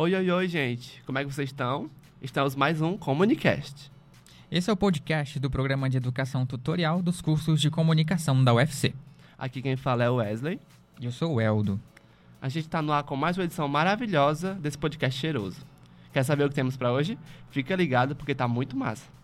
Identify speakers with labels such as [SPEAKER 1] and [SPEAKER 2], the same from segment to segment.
[SPEAKER 1] Oi, oi, oi, gente. Como é que vocês estão? Estamos mais um Comunicast.
[SPEAKER 2] Esse é o podcast do programa de educação tutorial dos cursos de comunicação da UFC.
[SPEAKER 1] Aqui quem fala é o Wesley.
[SPEAKER 2] E eu sou o Eldo.
[SPEAKER 1] A gente está no ar com mais uma edição maravilhosa desse podcast cheiroso. Quer saber o que temos para hoje? Fica ligado porque tá muito massa.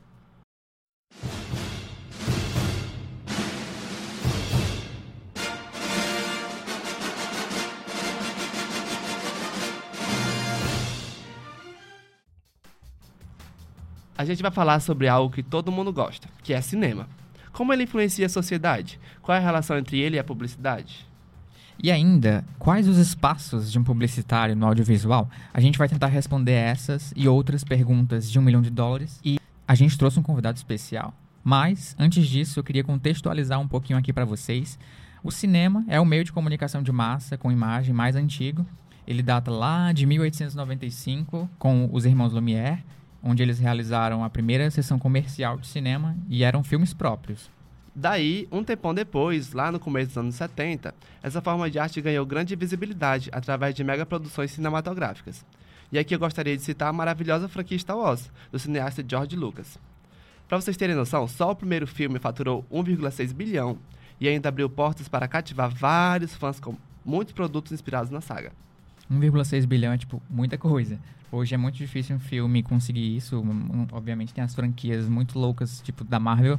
[SPEAKER 1] A gente vai falar sobre algo que todo mundo gosta, que é cinema. Como ele influencia a sociedade? Qual é a relação entre ele e a publicidade?
[SPEAKER 2] E ainda, quais os espaços de um publicitário no audiovisual? A gente vai tentar responder essas e outras perguntas de um milhão de dólares. E a gente trouxe um convidado especial. Mas, antes disso, eu queria contextualizar um pouquinho aqui para vocês. O cinema é o meio de comunicação de massa com imagem mais antigo. Ele data lá de 1895 com os irmãos Lumière, onde eles realizaram a primeira sessão comercial de cinema e eram filmes próprios.
[SPEAKER 1] Daí, um tempão depois, lá no começo dos anos 70, essa forma de arte ganhou grande visibilidade através de megaproduções cinematográficas. E aqui eu gostaria de citar a maravilhosa franquia Star Wars, do cineasta George Lucas. Para vocês terem noção, só o primeiro filme faturou 1,6 bilhão e ainda abriu portas para cativar vários fãs com muitos produtos inspirados na saga.
[SPEAKER 2] 1,6 bilhão é, tipo, muita coisa. Hoje é muito difícil um filme conseguir isso. Obviamente tem as franquias muito loucas, tipo da Marvel,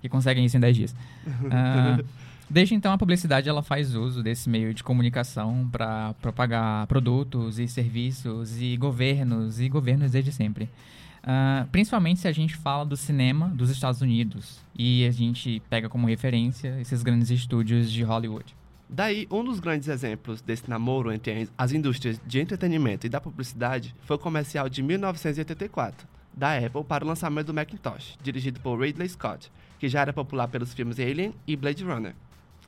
[SPEAKER 2] que conseguem isso em 10 dias. Uh, desde então, a publicidade ela faz uso desse meio de comunicação para propagar produtos e serviços e governos, e governos desde sempre. Uh, principalmente se a gente fala do cinema dos Estados Unidos e a gente pega como referência esses grandes estúdios de Hollywood.
[SPEAKER 1] Daí, um dos grandes exemplos desse namoro entre as indústrias de entretenimento e da publicidade foi o comercial de 1984, da Apple para o lançamento do Macintosh, dirigido por Ridley Scott, que já era popular pelos filmes Alien e Blade Runner.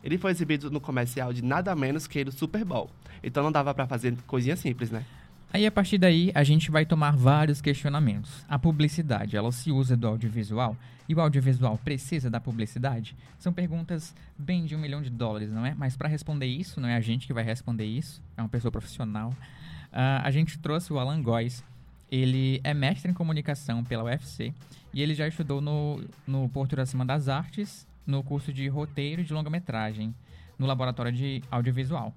[SPEAKER 1] Ele foi exibido no comercial de nada menos que o Super Bowl, então não dava para fazer coisinha simples, né?
[SPEAKER 2] Aí a partir daí a gente vai tomar vários questionamentos. A publicidade, ela se usa do audiovisual e o audiovisual precisa da publicidade? São perguntas bem de um milhão de dólares, não é? Mas para responder isso, não é a gente que vai responder isso, é uma pessoa profissional. Uh, a gente trouxe o Alan Góes, ele é mestre em comunicação pela UFC e ele já estudou no, no Porto da Cima das Artes, no curso de roteiro de longa-metragem, no laboratório de audiovisual.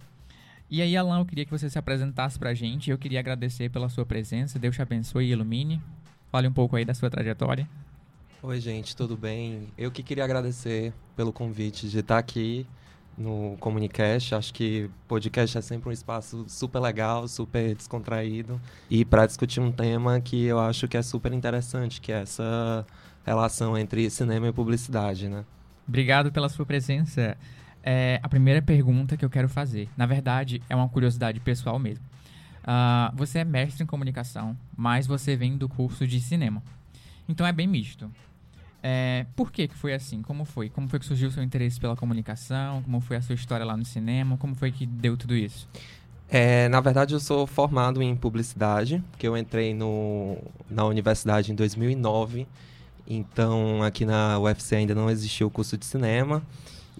[SPEAKER 2] E aí, Alan, eu queria que você se apresentasse pra gente. Eu queria agradecer pela sua presença. Deus te abençoe e ilumine. Fale um pouco aí da sua trajetória.
[SPEAKER 3] Oi, gente, tudo bem? Eu que queria agradecer pelo convite de estar aqui no Comunicast. Acho que podcast é sempre um espaço super legal, super descontraído e para discutir um tema que eu acho que é super interessante, que é essa relação entre cinema e publicidade, né?
[SPEAKER 2] Obrigado pela sua presença. É a primeira pergunta que eu quero fazer. Na verdade, é uma curiosidade pessoal mesmo. Uh, você é mestre em comunicação, mas você vem do curso de cinema. Então é bem misto. É, por que, que foi assim? Como foi? Como foi que surgiu o seu interesse pela comunicação? Como foi a sua história lá no cinema? Como foi que deu tudo isso?
[SPEAKER 3] É, na verdade, eu sou formado em publicidade, que eu entrei no, na universidade em 2009. Então, aqui na UFC ainda não existia o curso de cinema.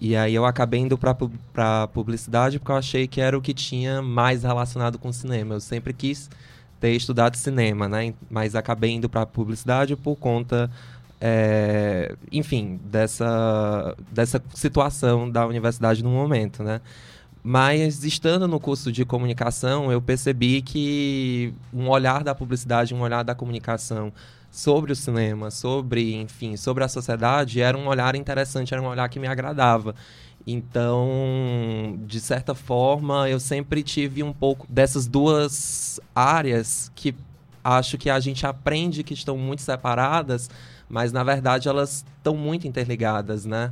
[SPEAKER 3] E aí eu acabei indo para publicidade porque eu achei que era o que tinha mais relacionado com cinema. Eu sempre quis ter estudado cinema, né? Mas acabei indo para publicidade por conta é, enfim, dessa, dessa situação da universidade no momento, né? Mas estando no curso de comunicação, eu percebi que um olhar da publicidade, um olhar da comunicação sobre o cinema, sobre, enfim, sobre a sociedade, era um olhar interessante, era um olhar que me agradava. Então, de certa forma, eu sempre tive um pouco dessas duas áreas que acho que a gente aprende que estão muito separadas, mas na verdade elas estão muito interligadas, né?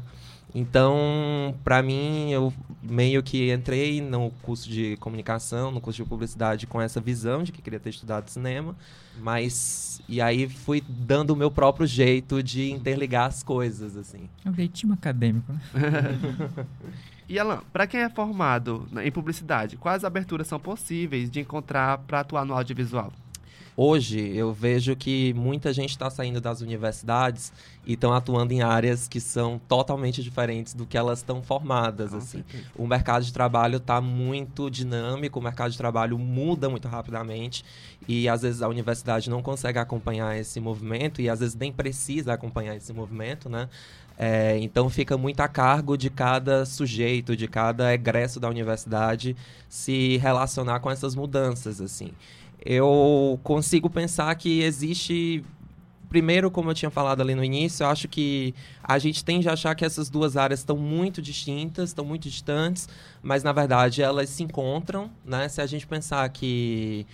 [SPEAKER 3] Então, para mim, eu meio que entrei no curso de comunicação, no curso de publicidade com essa visão de que queria ter estudado cinema, mas e aí fui dando o meu próprio jeito de interligar as coisas assim.
[SPEAKER 2] É um jeitinho acadêmico, né?
[SPEAKER 1] e Alan, para quem é formado em publicidade, quais aberturas são possíveis de encontrar para atuar no audiovisual?
[SPEAKER 3] Hoje eu vejo que muita gente está saindo das universidades e estão atuando em áreas que são totalmente diferentes do que elas estão formadas. assim. O mercado de trabalho está muito dinâmico, o mercado de trabalho muda muito rapidamente e às vezes a universidade não consegue acompanhar esse movimento e às vezes nem precisa acompanhar esse movimento, né? É, então fica muito a cargo de cada sujeito, de cada egresso da universidade se relacionar com essas mudanças, assim eu consigo pensar que existe primeiro, como eu tinha falado ali no início, eu acho que a gente tende a achar que essas duas áreas estão muito distintas, estão muito distantes, mas na verdade elas se encontram, né? Se a gente pensar que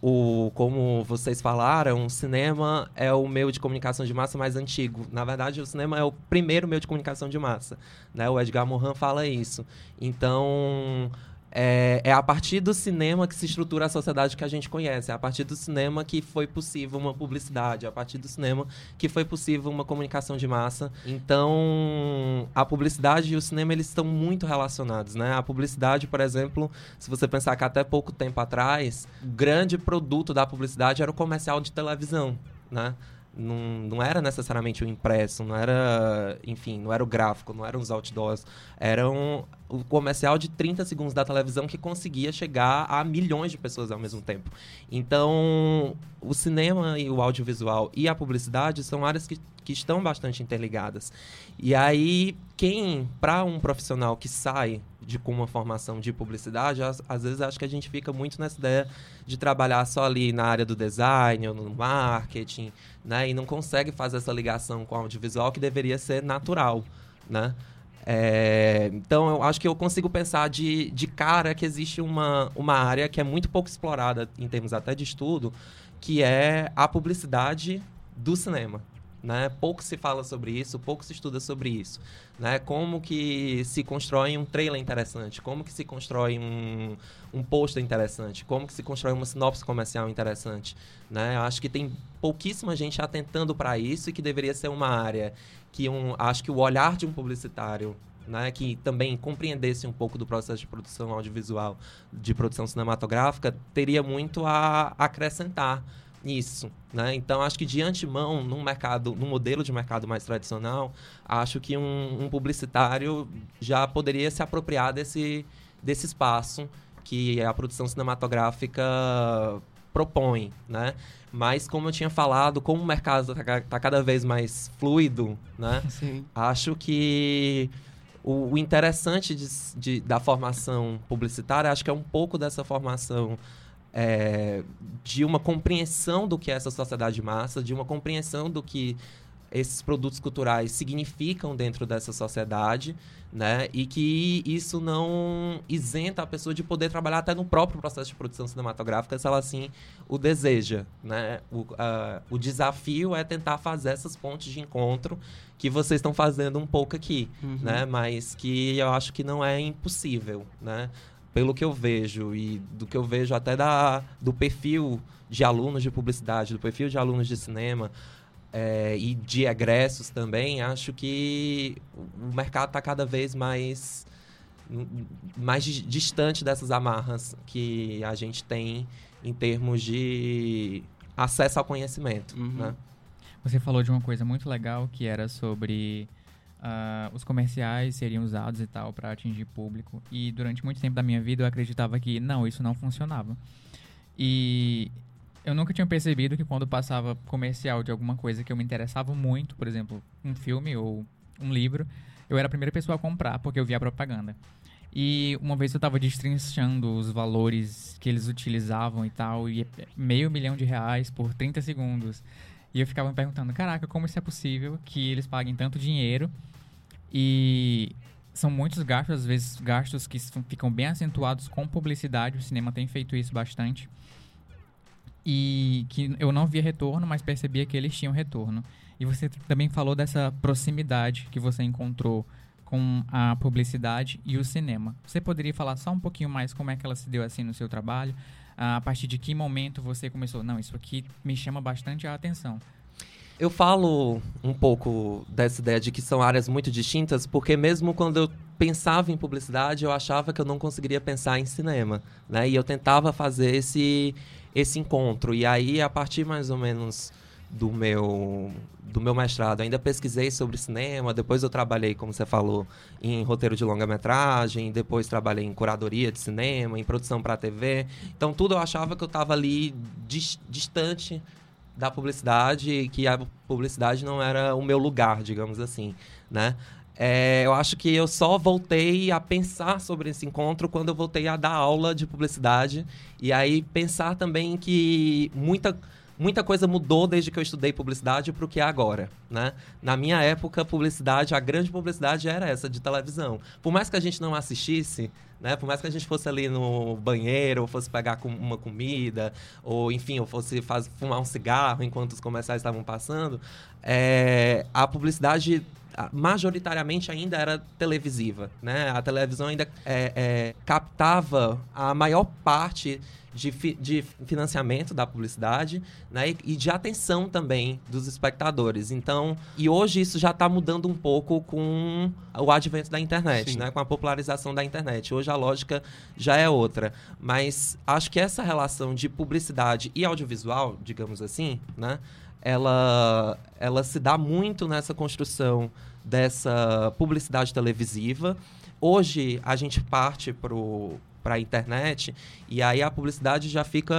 [SPEAKER 3] o, como vocês falaram, o cinema é o meio de comunicação de massa mais antigo. Na verdade, o cinema é o primeiro meio de comunicação de massa. Né? O Edgar Morin fala isso. Então, é, é, a partir do cinema que se estrutura a sociedade que a gente conhece. É a partir do cinema que foi possível uma publicidade. É a partir do cinema que foi possível uma comunicação de massa. Então, a publicidade e o cinema eles estão muito relacionados, né? A publicidade, por exemplo, se você pensar que até pouco tempo atrás, o grande produto da publicidade era o comercial de televisão, né? não, não era necessariamente o impresso, não era, enfim, não era o gráfico, não eram os outdoors, era um, o comercial de 30 segundos da televisão que conseguia chegar a milhões de pessoas ao mesmo tempo. Então, o cinema e o audiovisual e a publicidade são áreas que, que estão bastante interligadas. E aí, quem, para um profissional que sai de com uma formação de publicidade, às, às, vezes acho que a gente fica muito nessa ideia de trabalhar só ali na área do design ou no marketing, né? E não consegue fazer essa ligação com o audiovisual que deveria ser natural, né? É, então, eu acho que eu consigo pensar de, de cara que existe uma, uma área que é muito pouco explorada em termos até de estudo, que é a publicidade do cinema, né? Pouco se fala sobre isso, pouco se estuda sobre isso. Né? Como que se constrói um trailer interessante, como que se constrói um, um pôster interessante, como que se constrói uma sinopse comercial interessante. Né? Acho que tem pouquíssima gente atentando para isso e que deveria ser uma área que um, acho que o olhar de um publicitário né, que também compreendesse um pouco do processo de produção audiovisual, de produção cinematográfica, teria muito a acrescentar isso, né? Então acho que de antemão, num mercado, num modelo de mercado mais tradicional, acho que um, um publicitário já poderia se apropriar desse, desse espaço que a produção cinematográfica propõe, né? Mas como eu tinha falado, como o mercado está tá cada vez mais fluido, né?
[SPEAKER 1] Sim.
[SPEAKER 3] Acho que o, o interessante de, de, da formação publicitária, acho que é um pouco dessa formação é, de uma compreensão do que é essa sociedade de massa, de uma compreensão do que esses produtos culturais significam dentro dessa sociedade, né? E que isso não isenta a pessoa de poder trabalhar até no próprio processo de produção cinematográfica, se ela assim o deseja, né? O, uh, o desafio é tentar fazer essas pontes de encontro que vocês estão fazendo um pouco aqui, uhum. né? Mas que eu acho que não é impossível, né? pelo que eu vejo e do que eu vejo até da, do perfil de alunos de publicidade, do perfil de alunos de cinema é, e de egressos também, acho que o mercado está cada vez mais mais distante dessas amarras que a gente tem em termos de acesso ao conhecimento. Uhum. Né?
[SPEAKER 2] Você falou de uma coisa muito legal que era sobre uh, os comerciais seriam usados e tal para atingir público. E durante muito tempo da minha vida eu acreditava que não, isso não funcionava. E eu nunca tinha percebido que quando passava comercial de alguma coisa que eu me interessava muito, por exemplo, um filme ou um livro, eu era a primeira pessoa a comprar porque eu via a propaganda. E uma vez eu estava destrinchando os valores que eles utilizavam e tal, e meio milhão de reais por 30 segundos. E eu ficava me perguntando, caraca, como isso é possível que eles paguem tanto dinheiro e são muitos gastos, às vezes gastos que ficam bem acentuados com publicidade, o cinema tem feito isso bastante. E que eu não via retorno, mas percebia que eles tinham retorno. E você também falou dessa proximidade que você encontrou com a publicidade e o cinema. Você poderia falar só um pouquinho mais como é que ela se deu assim no seu trabalho? A partir de que momento você começou? Não, isso aqui me chama bastante a atenção.
[SPEAKER 3] Eu falo um pouco dessa ideia de que são áreas muito distintas, porque mesmo quando eu pensava em publicidade, eu achava que eu não conseguiria pensar em cinema, né? E eu tentava fazer esse esse encontro. E aí, a partir mais ou menos do meu do meu mestrado, ainda pesquisei sobre cinema, depois eu trabalhei, como você falou, em roteiro de longa-metragem, depois trabalhei em curadoria de cinema, em produção para TV. Então tudo eu achava que eu estava ali dis distante da publicidade, que a publicidade não era o meu lugar, digamos assim, né? É, eu acho que eu só voltei a pensar sobre esse encontro quando eu voltei a dar aula de publicidade. E aí pensar também que muita, muita coisa mudou desde que eu estudei publicidade para o que é agora. Né? Na minha época, publicidade, a grande publicidade era essa de televisão. Por mais que a gente não assistisse, né? Por mais que a gente fosse ali no banheiro, ou fosse pegar uma comida, ou enfim, ou fosse faz, fumar um cigarro enquanto os comerciais estavam passando, é, a publicidade majoritariamente ainda era televisiva, né? A televisão ainda é, é, captava a maior parte de, fi, de, financiamento da publicidade né? e, e, de atenção também dos espectadores. Então, e hoje isso já está mudando um pouco com o advento da internet, né? com a popularização da internet. Hoje a lógica já é outra. Mas acho que essa relação de publicidade e audiovisual, digamos assim, né? ela, ela se dá muito nessa construção dessa publicidade televisiva. Hoje a gente parte para a internet e aí a publicidade já fica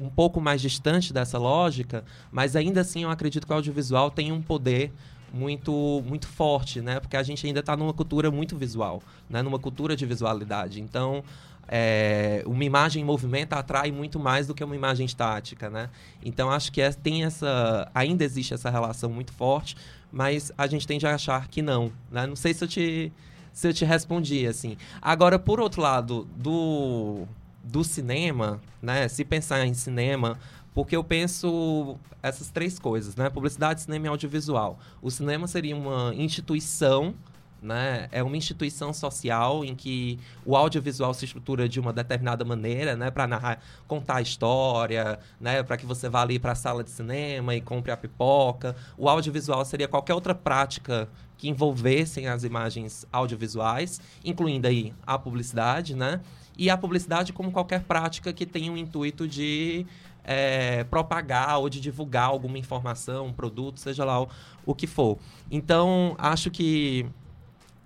[SPEAKER 3] um pouco mais distante dessa lógica, mas ainda assim eu acredito que o audiovisual tem um poder muito muito forte, né? Porque a gente ainda está numa cultura muito visual, né? Numa cultura de visualidade. Então é, uma imagem em movimento atrai muito mais do que uma imagem estática, né? Então acho que é, tem essa, ainda existe essa relação muito forte, mas a gente tende a achar que não, né? Não sei se eu te, se eu te respondi assim. Agora, por outro lado, do, do cinema, né? Se pensar em cinema, porque eu penso essas três coisas, né? Publicidade, cinema e audiovisual. O cinema seria uma instituição né? É uma instituição social em que o audiovisual se estrutura de uma determinada maneira, né? Para narrar, contar a história, né? Para que você vá ali para a sala de cinema e compre a pipoca. O audiovisual seria qualquer outra prática que envolvessem as imagens audiovisuais, incluindo aí a publicidade, né? E a publicidade como qualquer prática que tenha o intuito de é, propagar ou de divulgar alguma informação, um produto, seja lá o, o que for. Então, acho que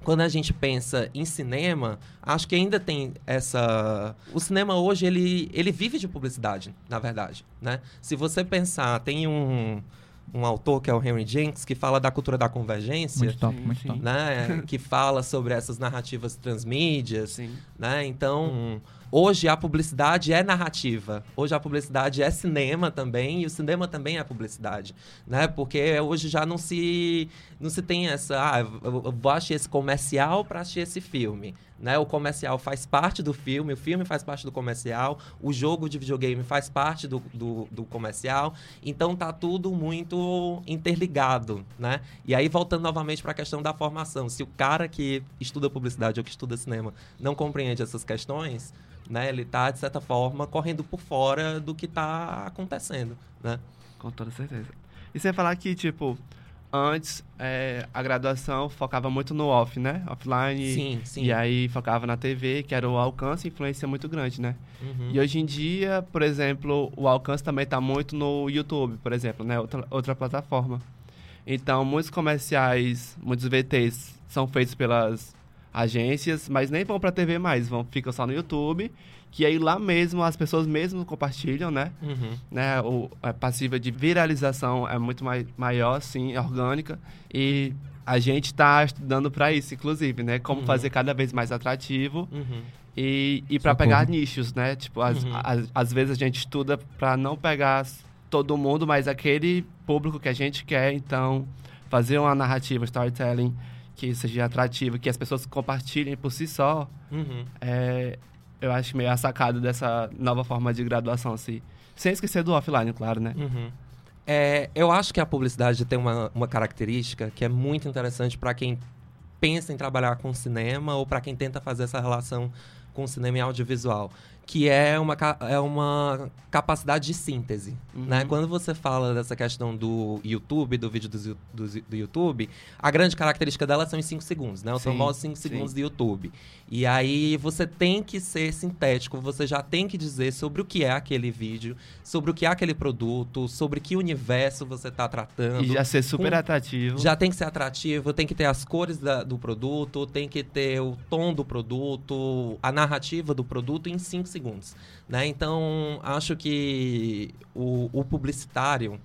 [SPEAKER 3] quando a gente pensa em cinema, acho que ainda tem essa. O cinema hoje ele, ele vive de publicidade, na verdade, né? Se você pensar, tem um um autor que é o Henry Jenks que fala da cultura da convergência,
[SPEAKER 2] muito top, muito top.
[SPEAKER 3] né? que fala sobre essas narrativas transmídias, Sim. né? Então, hum Hoje a publicidade é narrativa. Hoje a publicidade é cinema também e o cinema também é publicidade, né? Porque hoje já não se não se tem essa, ah, eu vou assistir esse comercial para assistir esse filme, né? O comercial faz parte do filme, o filme faz parte do comercial, o jogo de videogame faz parte do, do, do comercial. Então tá tudo muito interligado, né? E aí voltando novamente para a questão da formação, se o cara que estuda publicidade ou que estuda cinema não compreende essas questões, né? Ele está, de certa forma, correndo por fora do que está acontecendo, né?
[SPEAKER 1] Com toda certeza. E você falar que, tipo, antes é, a graduação focava muito no off, né? Offline.
[SPEAKER 3] Sim, sim.
[SPEAKER 1] E aí focava na TV, que era o alcance e influência muito grande, né?
[SPEAKER 3] Uhum.
[SPEAKER 1] E hoje em dia, por exemplo, o alcance também está muito no YouTube, por exemplo, né? Outra, outra plataforma. Então, muitos comerciais, muitos VTs são feitos pelas agências, mas nem vão para TV mais, vão ficam só no YouTube, que aí lá mesmo as pessoas mesmo compartilham, né?
[SPEAKER 3] Uhum.
[SPEAKER 1] né? O, a passiva de viralização é muito mai, maior, sim, é orgânica e a gente está estudando para isso, inclusive, né? Como uhum. fazer cada vez mais atrativo
[SPEAKER 3] uhum.
[SPEAKER 1] e, e para pegar nichos, né? Tipo, às, uhum. às vezes a gente estuda para não pegar todo mundo, mas aquele público que a gente quer, então fazer uma narrativa, storytelling que seja atrativo, que as pessoas compartilhem por si só,
[SPEAKER 3] uhum.
[SPEAKER 1] é, eu acho meio a sacada dessa nova forma de graduação, assim. Sem esquecer do offline, claro, né?
[SPEAKER 3] Uhum. É, eu acho que a publicidade tem uma, uma característica que é muito interessante para quem pensa em trabalhar com cinema ou para quem tenta fazer essa relação com o cinema e audiovisual que é uma, é uma capacidade de síntese, uhum. né? Quando você fala dessa questão do YouTube, do vídeo do, do, do YouTube, a grande característica dela são em 5 segundos, né? Os famosos 5 segundos do YouTube. E aí você tem que ser sintético, você já tem que dizer sobre o que é aquele vídeo, sobre o que é aquele produto, sobre que universo você está tratando.
[SPEAKER 1] E já ser super com... atrativo.
[SPEAKER 3] Já tem que ser atrativo, tem que ter as cores da, do produto, tem que ter o tom do produto, a narrativa do produto em 5 segundos. Né? Então, acho que o, o publicitário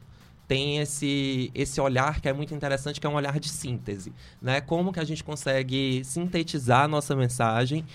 [SPEAKER 3] tem esse, esse olhar que é muito interessante, que é um olhar de síntese. Né? Como que a gente consegue sintetizar a nossa mensagem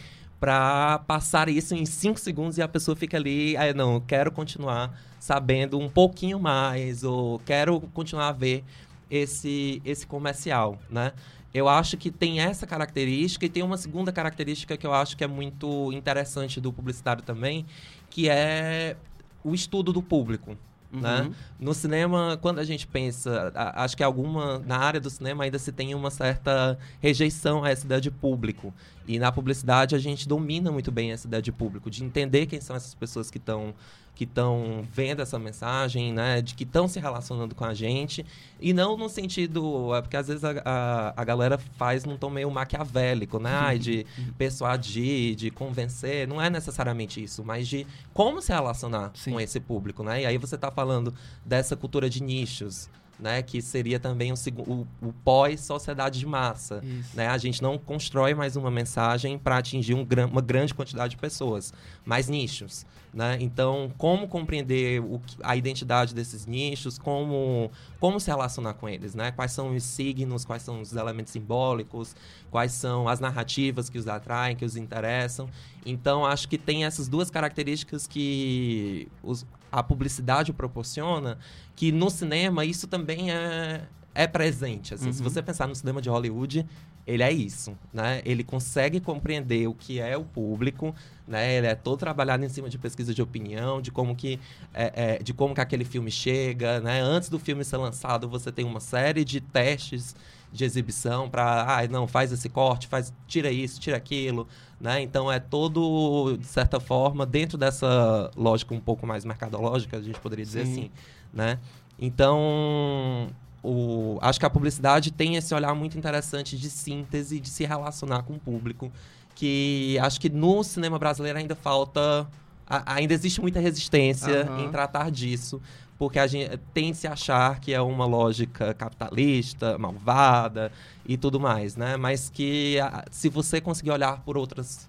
[SPEAKER 3] para passar isso em cinco segundos e a pessoa fica ali, ah, não, quero continuar sabendo um pouquinho mais, ou quero continuar a ver esse, esse comercial, né? Eu acho que tem essa característica e tem uma segunda característica que eu acho que é muito interessante do publicitário também, que é o estudo do público. Né? Uhum. Né? No cinema, quando a gente pensa, a, acho que alguma na área do cinema ainda se tem uma certa rejeição a essa ideia de público. E na publicidade a gente domina muito bem essa ideia de público, de entender quem são essas pessoas que estão que estão vendo essa mensagem, né, de que estão se relacionando com a gente, e não no sentido, é porque às vezes a, a, a galera faz num tom meio maquiavélico, né, de persuadir, de convencer, não é necessariamente isso, mas de como se relacionar Sim. com esse público, né, e aí você está falando dessa cultura de nichos, né, que seria também o, o, o pós-sociedade de massa. Né? A gente não constrói mais uma mensagem para atingir um, uma grande quantidade de pessoas, mas nichos. Né? Então, como compreender o, a identidade desses nichos, como, como se relacionar com eles, né? Quais são os signos, quais são os elementos simbólicos, quais são as narrativas que os atraem, que os interessam. Então, acho que tem essas duas características que os, a publicidade proporciona, que no cinema isso também é, é presente. Assim, uhum. Se você pensar no cinema de Hollywood, ele é isso, né? Ele consegue compreender o que é o público, né? Ele é todo trabalhado em cima de pesquisa de opinião, de como que, é, é, de como que aquele filme chega, né? Antes do filme ser lançado, você tem uma série de testes de exibição para, ah, não, faz esse corte, faz, tira isso, tira aquilo, né? Então é todo, de certa forma, dentro dessa lógica um pouco mais mercadológica, a gente poderia dizer Sim. assim, né? Então, o, acho que a publicidade tem esse olhar muito interessante de síntese, de se relacionar com o público, que acho que no cinema brasileiro ainda falta. A, ainda existe muita resistência uhum. em tratar disso, porque a gente tem se achar que é uma lógica capitalista, malvada e tudo mais, né? Mas que se você conseguir olhar por outras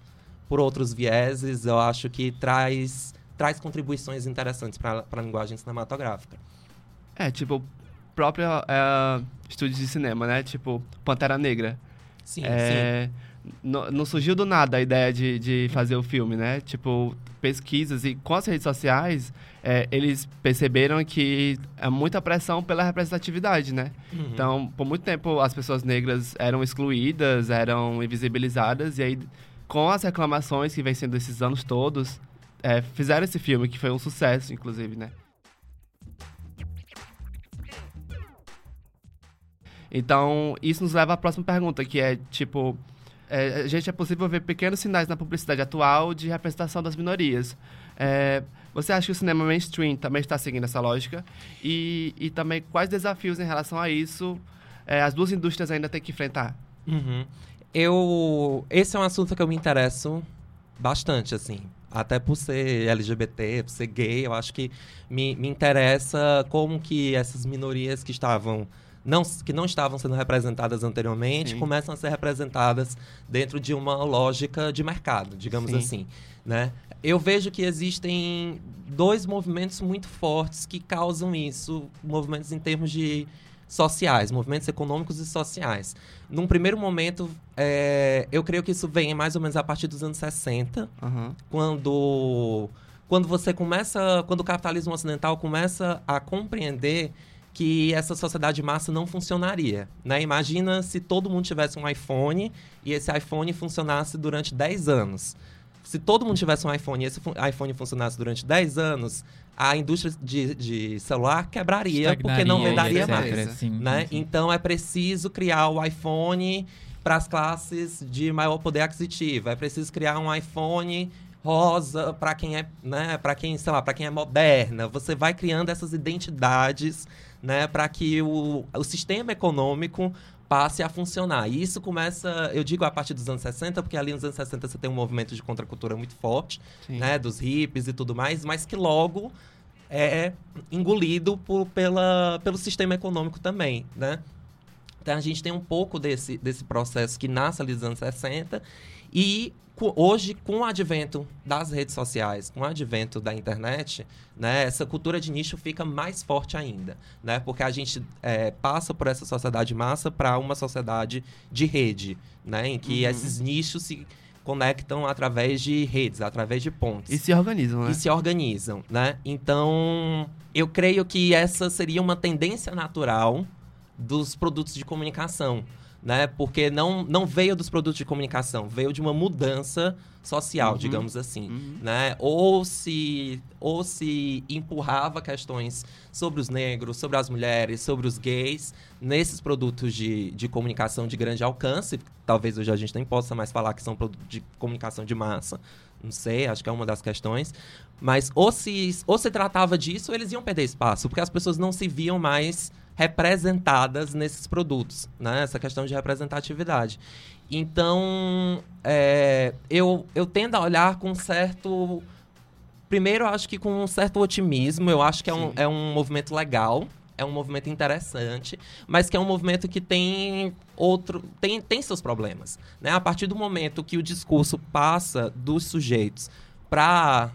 [SPEAKER 3] por outros vieses, eu acho que traz traz contribuições interessantes para a linguagem cinematográfica.
[SPEAKER 1] É, tipo, próprio é, estúdio de cinema, né? Tipo, Pantera Negra.
[SPEAKER 3] Sim, é,
[SPEAKER 1] sim. Não, não, surgiu do nada a ideia de, de fazer o filme, né? Tipo, pesquisas e com as redes sociais, é, eles perceberam que é muita pressão pela representatividade, né? Uhum. Então, por muito tempo, as pessoas negras eram excluídas, eram invisibilizadas, e aí, com as reclamações que vem sendo esses anos todos, é, fizeram esse filme, que foi um sucesso, inclusive, né? Então, isso nos leva à próxima pergunta, que é, tipo, é, gente é possível ver pequenos sinais na publicidade atual de representação das minorias. É, você acha que o cinema mainstream também está seguindo essa lógica? E, e também quais desafios em relação a isso é, as duas indústrias ainda têm que enfrentar?
[SPEAKER 3] Uhum. Eu, esse é um assunto que eu me interesso bastante, assim. Até por ser LGBT, por ser gay, eu acho que me, me interessa como que essas minorias que estavam não, que não estavam sendo representadas anteriormente Sim. começam a ser representadas dentro de uma lógica de mercado, digamos Sim. assim. Né? Eu vejo que existem dois movimentos muito fortes que causam isso, movimentos em termos de sociais, movimentos econômicos e sociais. Num primeiro momento, é, eu creio que isso vem mais ou menos a partir dos anos 60, uhum. quando, quando você começa, quando o capitalismo ocidental começa a compreender que essa sociedade massa não funcionaria. Né? Imagina se todo mundo tivesse um iPhone e esse iPhone funcionasse durante 10 anos. Se todo mundo tivesse um iPhone e esse iPhone funcionasse durante 10 anos, a indústria de, de celular quebraria, porque não venderia mais. Sim, né? Sim. Então é preciso criar o iPhone para as classes de maior poder aquisitivo. É preciso criar um iPhone rosa para quem é, né, para quem, sei lá, para quem é moderna. Você vai criando essas identidades, né, para que o, o sistema econômico passe a funcionar. E isso começa, eu digo a partir dos anos 60, porque ali nos anos 60 você tem um movimento de contracultura muito forte, Sim. né, dos hippies e tudo mais, mas que logo é engolido por, pela, pelo sistema econômico também, né? Então a gente tem um pouco desse, desse processo que nasce ali dos anos 60 e hoje, com o advento das redes sociais, com o advento da internet, né, essa cultura de nicho fica mais forte ainda, né? Porque a gente é, passa por essa sociedade massa para uma sociedade de rede, né? Em que uhum. esses nichos se conectam através de redes, através de pontes.
[SPEAKER 1] E se organizam, né?
[SPEAKER 3] E se organizam, né? Então, eu creio que essa seria uma tendência natural dos produtos de comunicação né? Porque não, não veio dos produtos de comunicação, veio de uma mudança social, uhum. digamos assim, uhum. né? Ou se ou se empurrava questões sobre os negros, sobre as mulheres, sobre os gays nesses produtos de, de comunicação de grande alcance, talvez hoje a gente nem possa mais falar que são produtos de comunicação de massa, não sei, acho que é uma das questões. Mas ou se, ou se tratava disso, eles iam perder espaço, porque as pessoas não se viam mais representadas nesses produtos, né? Essa questão de representatividade. Então, é, eu, eu tendo a olhar com certo... Primeiro, eu acho que com um certo otimismo. Eu acho que é um, é um movimento legal, é um movimento interessante, mas que é um movimento que tem outro tem, tem seus problemas, né? A partir do momento que o discurso passa dos sujeitos para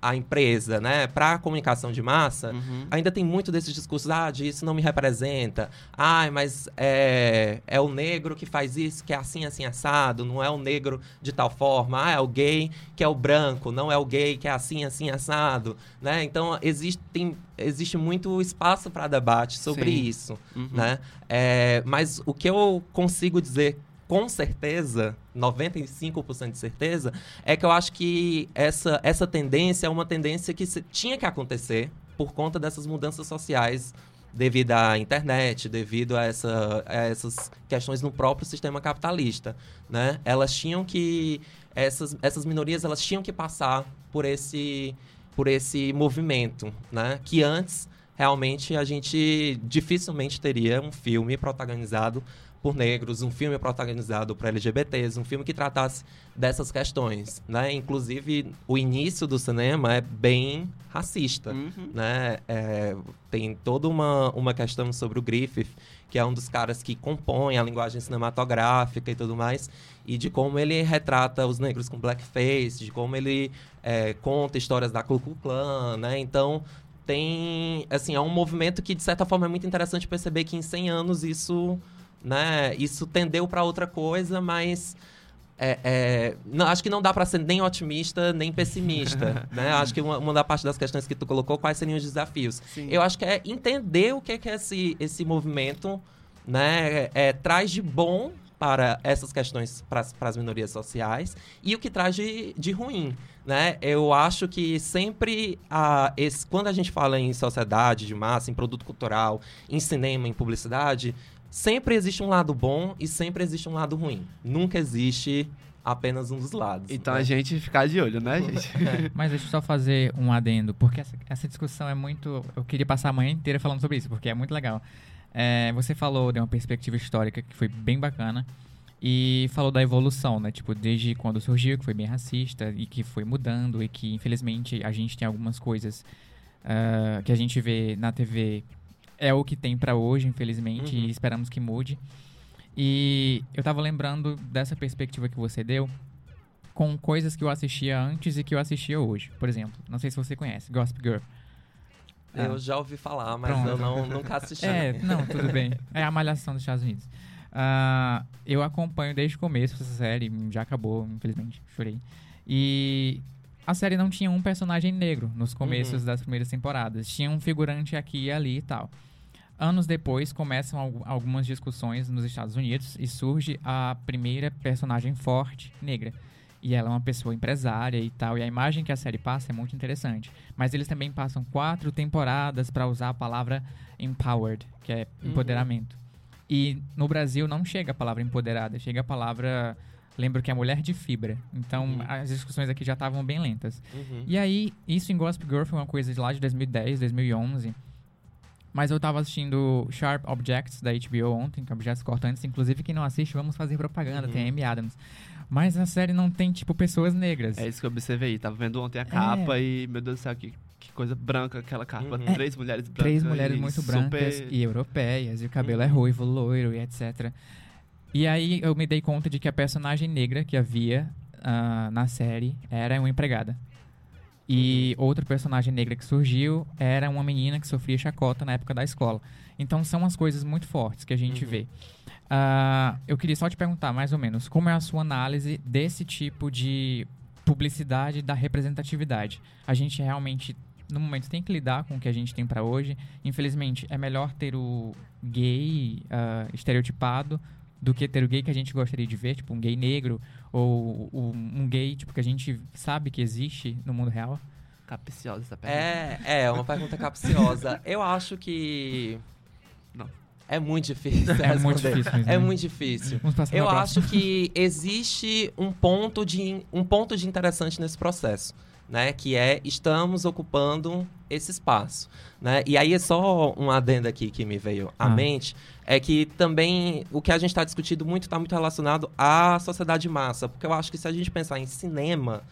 [SPEAKER 3] a empresa, né, para a comunicação de massa, uhum. ainda tem muito desses discursos, ah, isso não me representa, ah, mas é, é o negro que faz isso, que é assim, assim, assado, não é o negro de tal forma, ah, é o gay que é o branco, não é o gay que é assim, assim, assado, né? Então, existe, tem, existe muito espaço para debate sobre Sim. isso, uhum. né? É, mas o que eu consigo dizer com certeza, 95% de certeza, é que eu acho que essa, essa tendência é uma tendência que tinha que acontecer por conta dessas mudanças sociais devido à internet, devido a, essa, a essas questões no próprio sistema capitalista, né? Elas tinham que essas, essas minorias elas tinham que passar por esse por esse movimento, né? Que antes realmente a gente dificilmente teria um filme protagonizado por negros, um filme protagonizado por LGBTs, um filme que tratasse dessas questões, né? Inclusive, o início do cinema é bem racista, uhum. né? É, tem toda uma, uma questão sobre o Griffith, que é um dos caras que compõe a linguagem cinematográfica e tudo mais, e de como ele retrata os negros com blackface, de como ele é, conta histórias da Ku Klux Klan, né? Então, tem, assim, é um movimento que, de certa forma, é muito interessante perceber que em 100 anos isso né? Isso tendeu para outra coisa, mas é, é, não, acho que não dá para ser nem otimista nem pessimista, né? Acho que uma, uma da parte das questões que tu colocou, quais seriam os desafios? Sim. Eu acho que é entender o que é que esse, esse movimento, né, é, traz de bom para essas questões para as minorias sociais e o que traz de, de ruim. Né? Eu acho que sempre, a, esse, quando a gente fala em sociedade de massa, em produto cultural, em cinema, em publicidade, sempre existe um lado bom e sempre existe um lado ruim. Nunca existe apenas um dos lados.
[SPEAKER 1] Então né? a gente ficar de olho, né, gente?
[SPEAKER 2] É. Mas deixa eu só fazer um adendo, porque essa, essa, discussão é muito. Eu queria passar a manhã inteira falando sobre isso, porque é muito legal. É, você falou de uma perspectiva histórica que foi bem bacana. E falou da evolução, né? Tipo, desde quando surgiu, que foi bem racista e que foi mudando e que, infelizmente, a gente tem algumas coisas uh, que a gente vê na TV é o que tem para hoje, infelizmente, uhum. e esperamos que mude. E eu tava lembrando dessa perspectiva que você deu com coisas que eu assistia antes e que eu assistia hoje. Por exemplo, não sei se você conhece, Gossip Girl.
[SPEAKER 3] Eu ah. já ouvi falar, mas Pronto. eu não, nunca assisti.
[SPEAKER 2] É, não, tudo bem. É a malhação dos Estados Unidos. Uh, eu acompanho desde o começo essa série, já acabou, infelizmente, chorei. E a série não tinha um personagem negro nos começos uhum. das primeiras temporadas. Tinha um figurante aqui e ali e tal. Anos depois, começam algumas discussões nos Estados Unidos e surge a primeira personagem forte negra. E ela é uma pessoa empresária e tal. E a imagem que a série passa é muito interessante. Mas eles também passam quatro temporadas para usar a palavra empowered, que é uhum. empoderamento. E no Brasil não chega a palavra empoderada, chega a palavra. Lembro que é mulher de fibra. Então
[SPEAKER 3] Uhum.
[SPEAKER 2] as discussões aqui já estavam bem lentas.
[SPEAKER 3] Uhum.
[SPEAKER 2] E aí, isso em Gossip Girl foi uma coisa de lá de 2010, 2011. Mas eu tava assistindo Sharp Objects da HBO ontem, que é Objetos Cortantes. Inclusive, quem não assiste, vamos fazer propaganda,
[SPEAKER 3] Uhum.
[SPEAKER 2] tem Amy Adams. Mas a série não tem, tipo, pessoas negras.
[SPEAKER 1] É isso que eu observei. Tava vendo ontem a
[SPEAKER 2] É.
[SPEAKER 1] capa e, meu Deus do céu, que, que coisa branca aquela capa.
[SPEAKER 3] Uhum.
[SPEAKER 1] Três mulheres brancas.
[SPEAKER 2] Três mulheres muito
[SPEAKER 1] super-
[SPEAKER 2] brancas e europeias, e o cabelo é
[SPEAKER 3] Uhum.
[SPEAKER 2] ruivo, loiro e etc. E aí eu me dei conta de que a personagem negra que havia ah, na série era uma empregada. E outra personagem negra que surgiu era uma menina que sofria chacota na época da escola. Então são as coisas muito fortes que a gente
[SPEAKER 3] Uhum.
[SPEAKER 2] vê. Ah, eu queria só te perguntar, mais ou menos, como é a sua análise desse tipo de publicidade da representatividade? A gente realmente, no momento, tem que lidar com o que a gente tem pra hoje. Infelizmente, é melhor ter o gay ah, estereotipado do que ter o gay que a gente gostaria de ver, tipo um gay negro, ou um, um gay tipo, que a gente sabe que existe no mundo real.
[SPEAKER 1] Capciosa essa pergunta.
[SPEAKER 3] É, é uma pergunta capciosa. Eu acho que.
[SPEAKER 1] Não.
[SPEAKER 3] É muito difícil.
[SPEAKER 2] É muito difícil mesmo.
[SPEAKER 3] É muito difícil. Eu
[SPEAKER 2] próxima.
[SPEAKER 3] acho que existe um ponto de um ponto de interessante nesse processo, né? Que é estamos ocupando esse espaço, né? E aí é só um adendo aqui que me veio à
[SPEAKER 2] Ah.
[SPEAKER 3] mente é que também o que a gente está discutindo muito está muito relacionado à sociedade de massa, porque eu acho que se a gente pensar em cinema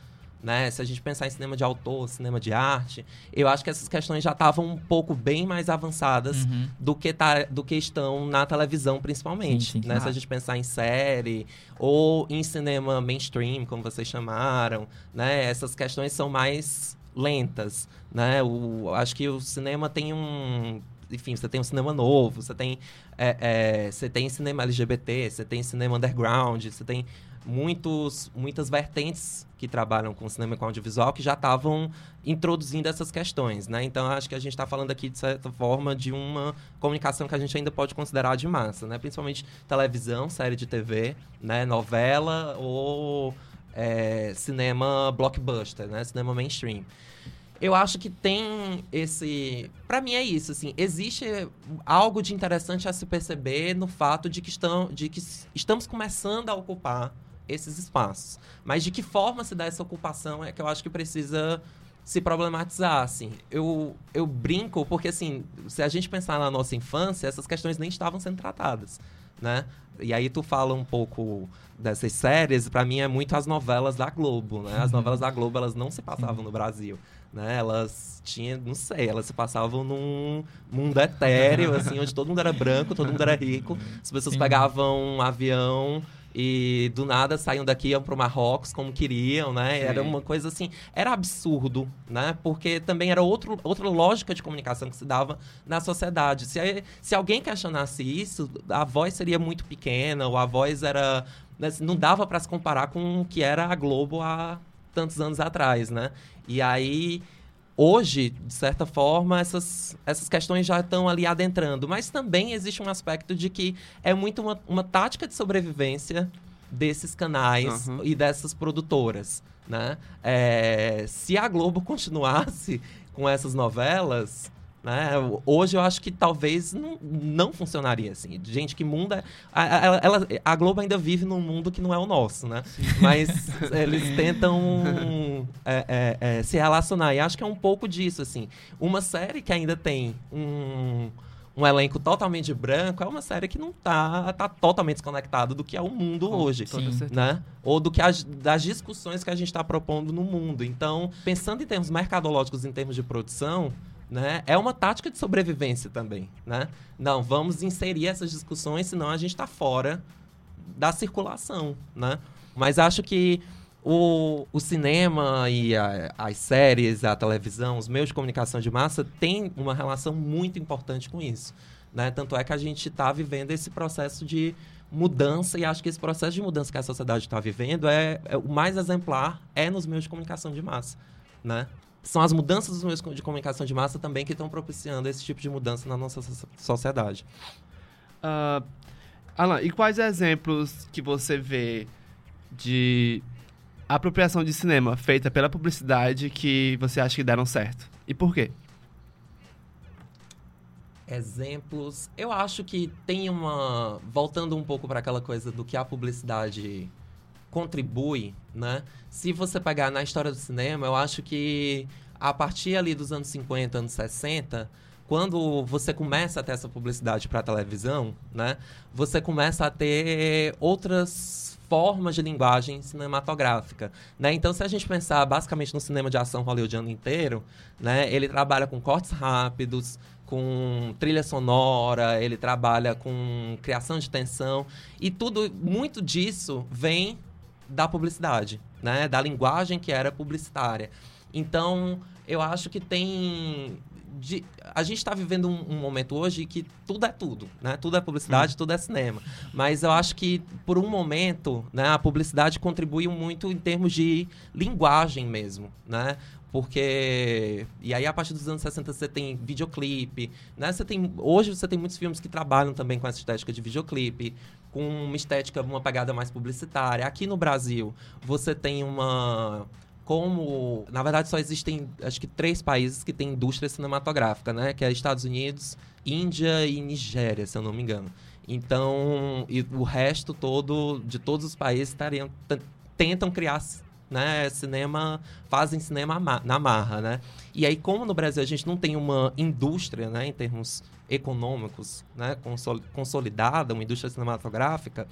[SPEAKER 3] né? Se a gente pensar em cinema de autor, cinema de arte, eu acho que essas questões já estavam um pouco bem mais avançadas
[SPEAKER 2] Uhum.
[SPEAKER 3] do que, tá, do que estão na televisão, principalmente.
[SPEAKER 2] Sim, sim.
[SPEAKER 3] né? Se
[SPEAKER 1] Ah.
[SPEAKER 3] a gente pensar em série ou em cinema mainstream, como vocês chamaram, né? Essas questões são mais lentas, né? O, acho que o cinema tem um... Enfim, você tem um cinema novo, você tem, é, é, você tem cinema LGBT, você tem cinema underground, você tem muitos, muitas vertentes que trabalham com cinema e com audiovisual que já estavam introduzindo essas questões, né? Então, acho que a gente está falando aqui, de certa forma, de uma comunicação que a gente ainda pode considerar de massa, né? Principalmente televisão, série de TV, né? Novela ou é, cinema blockbuster, né? Cinema mainstream. Eu acho que tem esse. Pra mim é isso, assim. Existe algo de interessante a se perceber no fato de que, estão, de que estamos começando a ocupar esses espaços. Mas de que forma se dá essa ocupação é que eu acho que precisa se problematizar, assim. Eu, eu brinco porque, assim, se a gente pensar na nossa infância, essas questões nem estavam sendo tratadas, né? E aí tu fala um pouco dessas séries, pra mim é muito as novelas da Globo, né? As novelas da Globo, elas não se passavam no Brasil, né? Elas tinham, não sei, elas se passavam num mundo etéreo, assim, onde todo mundo era branco, todo mundo era rico. As pessoas
[SPEAKER 2] Sim.
[SPEAKER 3] pegavam um avião e do nada saíam daqui iam pro Marrocos como queriam, né?
[SPEAKER 1] Sim.
[SPEAKER 3] Era uma coisa assim, era absurdo, né? Porque também era outro, outra lógica de comunicação que se dava na sociedade. Se, se alguém questionasse isso, a voz seria muito pequena, ou a voz era. né, Não dava para se comparar com o que era a Globo há tantos anos atrás, né? E aí. Hoje, de certa forma, essas, essas questões já estão ali adentrando. Mas também existe um aspecto de que é muito uma, uma tática de sobrevivência desses canais
[SPEAKER 1] Uhum.
[SPEAKER 3] e dessas produtoras, né? É, se a Globo continuasse com essas novelas, né? Hoje eu acho que talvez não, não funcionaria assim. Gente, que mundo é... A, a- ela- a Globo ainda vive num mundo que não é o nosso, né? Mas eles tentam é, é, é, se relacionar. E acho que é um pouco disso, assim. Uma série que ainda tem um, um elenco totalmente branco é uma série que não tá, tá totalmente desconectado do que é o mundo
[SPEAKER 1] Com
[SPEAKER 3] hoje.
[SPEAKER 2] Sim.
[SPEAKER 1] certeza.
[SPEAKER 3] Né? Ou do que as, das discussões que a gente está propondo no mundo. Então, pensando em termos mercadológicos, em termos de produção, né, é uma tática de sobrevivência também. Né? Não, vamos inserir essas discussões, senão a gente está fora da circulação. Né? Mas acho que o, o cinema e a- as séries, a televisão, os meios de comunicação de massa têm uma relação muito importante com isso. Né? Tanto é que a gente está vivendo esse processo de mudança e acho que esse processo de mudança que a sociedade está vivendo é, é o mais exemplar é nos meios de comunicação de massa, né? São as mudanças dos meios de comunicação de massa também que estão propiciando esse tipo de mudança na nossa so- sociedade.
[SPEAKER 1] Ah, Alan, e quais exemplos que você vê de apropriação de cinema feita pela publicidade que você acha que deram certo? E por quê?
[SPEAKER 3] Exemplos. Eu acho que tem uma. Voltando um pouco para aquela coisa do que a publicidade contribui, né? Se você pegar na história do cinema, eu acho que a partir ali dos anos 50, anos 60, quando você começa a ter essa publicidade para televisão, né? Você começa a ter outras formas de linguagem cinematográfica, né? Então, se a gente pensar basicamente no cinema de ação hollywoodiano inteiro, né? Ele trabalha com cortes rápidos, com trilha sonora, ele trabalha com criação de tensão e tudo, muito disso vem da publicidade, né? Da linguagem que era publicitária. Então, eu acho que tem de, a gente está vivendo um, um, momento hoje que tudo é tudo, né? Tudo é publicidade, hum. tudo é cinema. Mas eu acho que por um momento, né, a publicidade contribui muito em termos de linguagem mesmo, né? Porque e aí a partir dos anos 60 você tem videoclipe, né? Você tem hoje você tem muitos filmes que trabalham também com essa estética de videoclipe, com uma estética, uma pegada mais publicitária. Aqui no Brasil, você tem uma como, na verdade, só existem, acho que três países que têm indústria cinematográfica, né? Que é Estados Unidos, Índia e Nigéria, se eu não me engano. Então, o resto todo de todos os países estariam, tentam criar né, cinema, fazem cinema na marra, né? E aí, como no Brasil a gente não tem uma indústria, né, em termos econômicos, né, consolidada, uma indústria cinematográfica,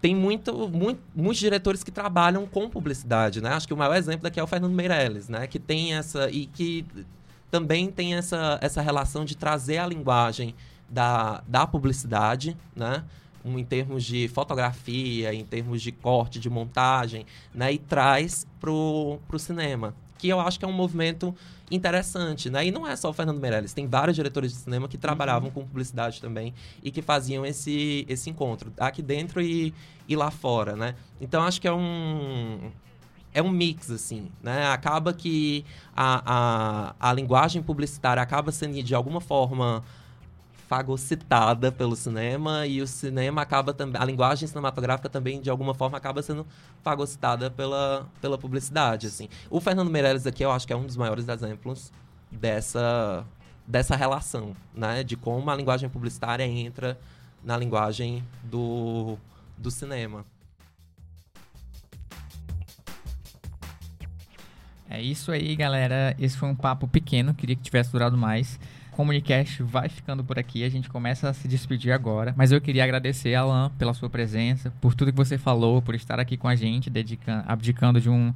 [SPEAKER 3] tem muito, muito, muitos diretores que trabalham com publicidade, né? Acho que o maior exemplo daqui é o Fernando Meirelles, né? Que tem essa e que também tem essa, essa relação de trazer a linguagem da, da publicidade, né? Em termos de fotografia, em termos de corte, de montagem, né? E traz pro, pro cinema. Que eu acho que é um movimento interessante, né? E não é só o Fernando Meirelles, tem vários diretores de cinema que trabalhavam uhum. com publicidade também e que faziam esse, esse encontro, aqui dentro e, e lá fora, né? Então acho que é um é um mix, assim, né? Acaba que a, a, a linguagem publicitária acaba sendo, de alguma forma, fagocitada pelo cinema e o cinema acaba também a linguagem cinematográfica também de alguma forma acaba sendo fagocitada pela, pela publicidade assim o Fernando Meirelles aqui eu acho que é um dos maiores exemplos dessa dessa relação né de como a linguagem publicitária entra na linguagem do, do cinema
[SPEAKER 2] É isso aí, galera. Esse foi um papo pequeno, queria que tivesse durado mais. Comunicast vai ficando por aqui. A gente começa a se despedir agora. Mas eu queria agradecer, Alan, pela sua presença, por tudo que você falou, por estar aqui com a gente, dedicando, abdicando de um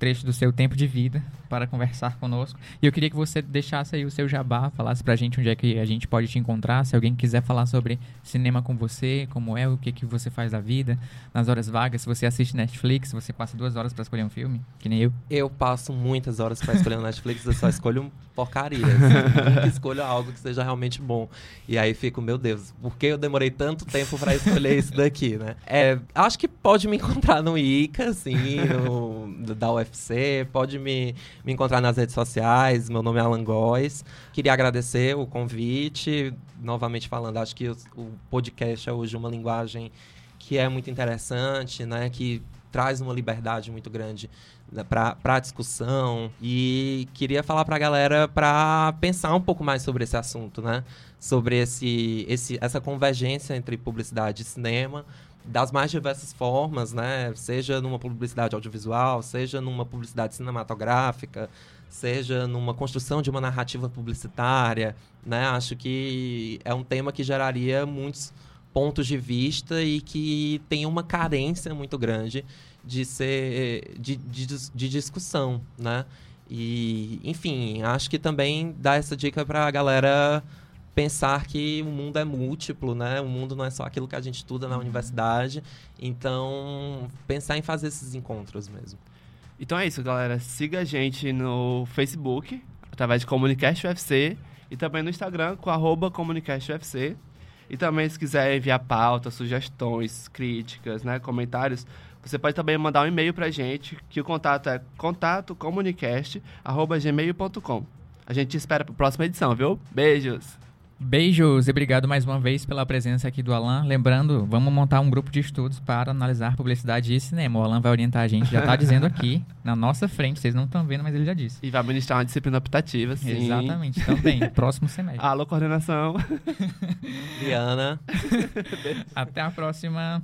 [SPEAKER 2] trecho do seu tempo de vida para conversar conosco. E eu queria que você deixasse aí o seu jabá, falasse pra gente onde é que a gente pode te encontrar, se alguém quiser falar sobre cinema com você, como é, o que que você faz da vida, nas horas vagas, se você assiste Netflix, você passa duas horas para escolher um filme, que nem eu.
[SPEAKER 3] Eu passo muitas horas para escolher um Netflix, eu só escolho porcaria. Assim, escolho algo que seja realmente bom. E aí fico, meu Deus, por que eu demorei tanto tempo para escolher isso daqui, né? É, acho que pode me encontrar no ICA, assim, no, da UFC UFC, pode me, me encontrar nas redes sociais, meu nome é Alan Góes. Queria agradecer o convite, novamente falando, acho que o, o podcast é hoje uma linguagem que é muito interessante, né, que traz uma liberdade muito grande né, para discussão e queria falar para a galera para pensar um pouco mais sobre esse assunto, né? Sobre esse, esse, essa convergência entre publicidade e cinema, das mais diversas formas, né? Seja numa publicidade audiovisual, seja numa publicidade cinematográfica, seja numa construção de uma narrativa publicitária, né? Acho que é um tema que geraria muitos pontos de vista e que tem uma carência muito grande de ser de, de, de discussão, né? E, enfim, acho que também dá essa dica para a galera pensar que o mundo é múltiplo, né? O mundo não é só aquilo que a gente estuda na uhum. universidade. Então, pensar em fazer esses encontros mesmo.
[SPEAKER 1] Então é isso, galera. Siga a gente no Facebook, através de Comunicast UFC, e também no Instagram, com arroba ComunicastUFC. E também, se quiser enviar pautas, sugestões, críticas, né, comentários, você pode também mandar um e-mail pra gente, que o contato é contatocomunicast.gmail.com. A gente te espera para a próxima edição, viu? Beijos!
[SPEAKER 2] Beijos e obrigado mais uma vez pela presença aqui do Alan. Lembrando, vamos montar um grupo de estudos para analisar publicidade e cinema. O Alan vai orientar a gente, já está dizendo aqui, na nossa frente, vocês não estão vendo, mas ele já disse.
[SPEAKER 1] E vai ministrar uma disciplina optativa, sim.
[SPEAKER 2] Exatamente, também, próximo semestre.
[SPEAKER 1] Alô, coordenação.
[SPEAKER 3] Diana.
[SPEAKER 2] Até a próxima.